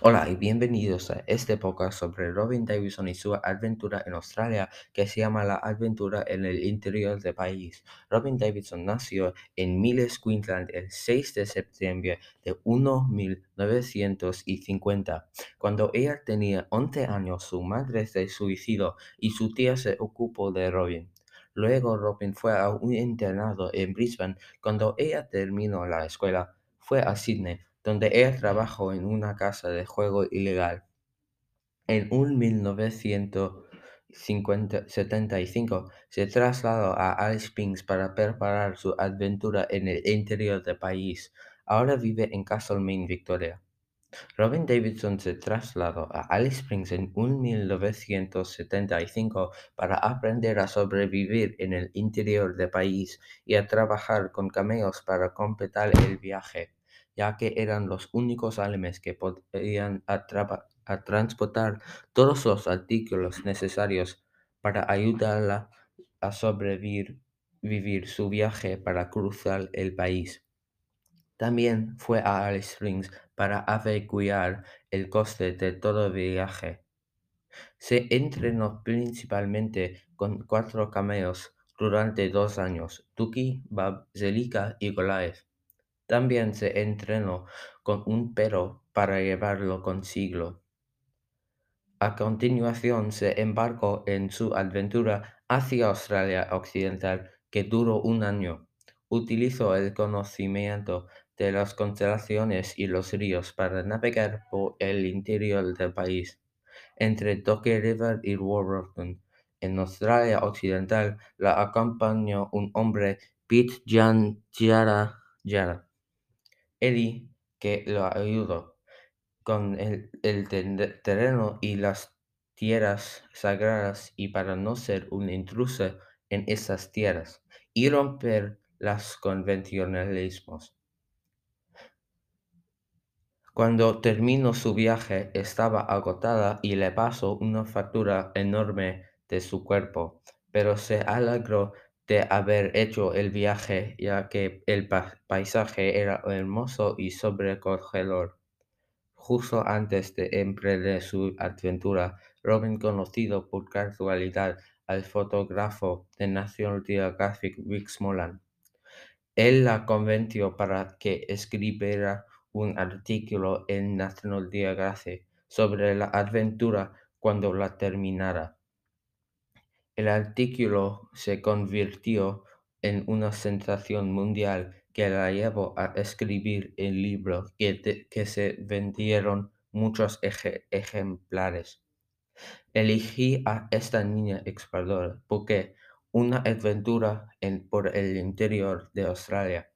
Hola y bienvenidos a este podcast sobre Robin Davidson y su aventura en Australia que se llama La aventura en el interior del país. Robin Davidson nació en Miles, Queensland el 6 de septiembre de 1950. Cuando ella tenía 11 años su madre se suicidó y su tía se ocupó de Robin. Luego Robin fue a un internado en Brisbane. Cuando ella terminó la escuela, fue a Sydney donde ella trabajó en una casa de juego ilegal. En un 1975 se trasladó a Alice Springs para preparar su aventura en el interior del país. Ahora vive en Castlemaine, Victoria. Robin Davidson se trasladó a Alice Springs en un 1975 para aprender a sobrevivir en el interior del país y a trabajar con camellos para completar el viaje ya que eran los únicos alemanes que podían transportar todos los artículos necesarios para ayudarla a sobrevivir su viaje para cruzar el país. También fue a Alice Springs para averiguar el coste de todo el viaje. Se entrenó principalmente con cuatro camellos durante dos años, Tuki, Bab, Zelika y Goliath. También se entrenó con un perro para llevarlo consigo. A continuación se embarcó en su aventura hacia Australia Occidental, que duró un año. Utilizó el conocimiento de las constelaciones y los ríos para navegar por el interior del país. Entre Docker River y Warburton, en Australia Occidental, la acompañó un hombre, Pete Jan Yara Eddie, que lo ayudó con el, terreno y las tierras sagradas y para no ser un intruso en esas tierras y romper los convencionalismos. Cuando terminó su viaje estaba agotada y le pasó una factura enorme de su cuerpo, pero se alegró de haber hecho el viaje, ya que el paisaje era hermoso y sobrecogedor. Justo antes de emprender su aventura, Robin conocido por casualidad al fotógrafo de National Geographic Rick Smolan. Él la convenció para que escribiera un artículo en National Geographic sobre la aventura cuando la terminara. El artículo se convirtió en una sensación mundial que la llevó a escribir el libro que, que se vendieron muchos ejemplares. Elegí a esta niña exploradora porque una aventura en, por el interior de Australia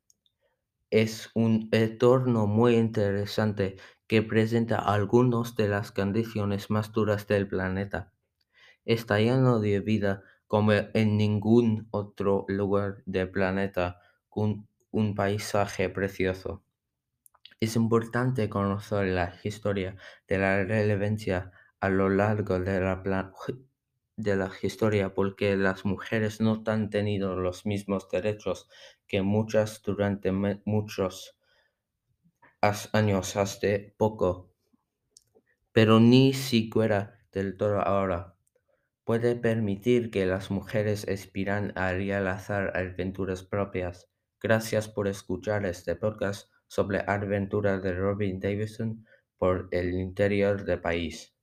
es un entorno muy interesante que presenta algunas de las condiciones más duras del planeta está lleno de vida como en ningún otro lugar del planeta con un paisaje precioso. Es importante conocer la historia de la relevancia a lo largo de la, de la historia porque las mujeres no han tenido los mismos derechos que muchas durante muchos años hasta poco, pero ni siquiera del todo ahora puede permitir que las mujeres aspiran a realizar aventuras propias. Gracias por escuchar este podcast sobre aventuras de Robin Davidson por el interior del país.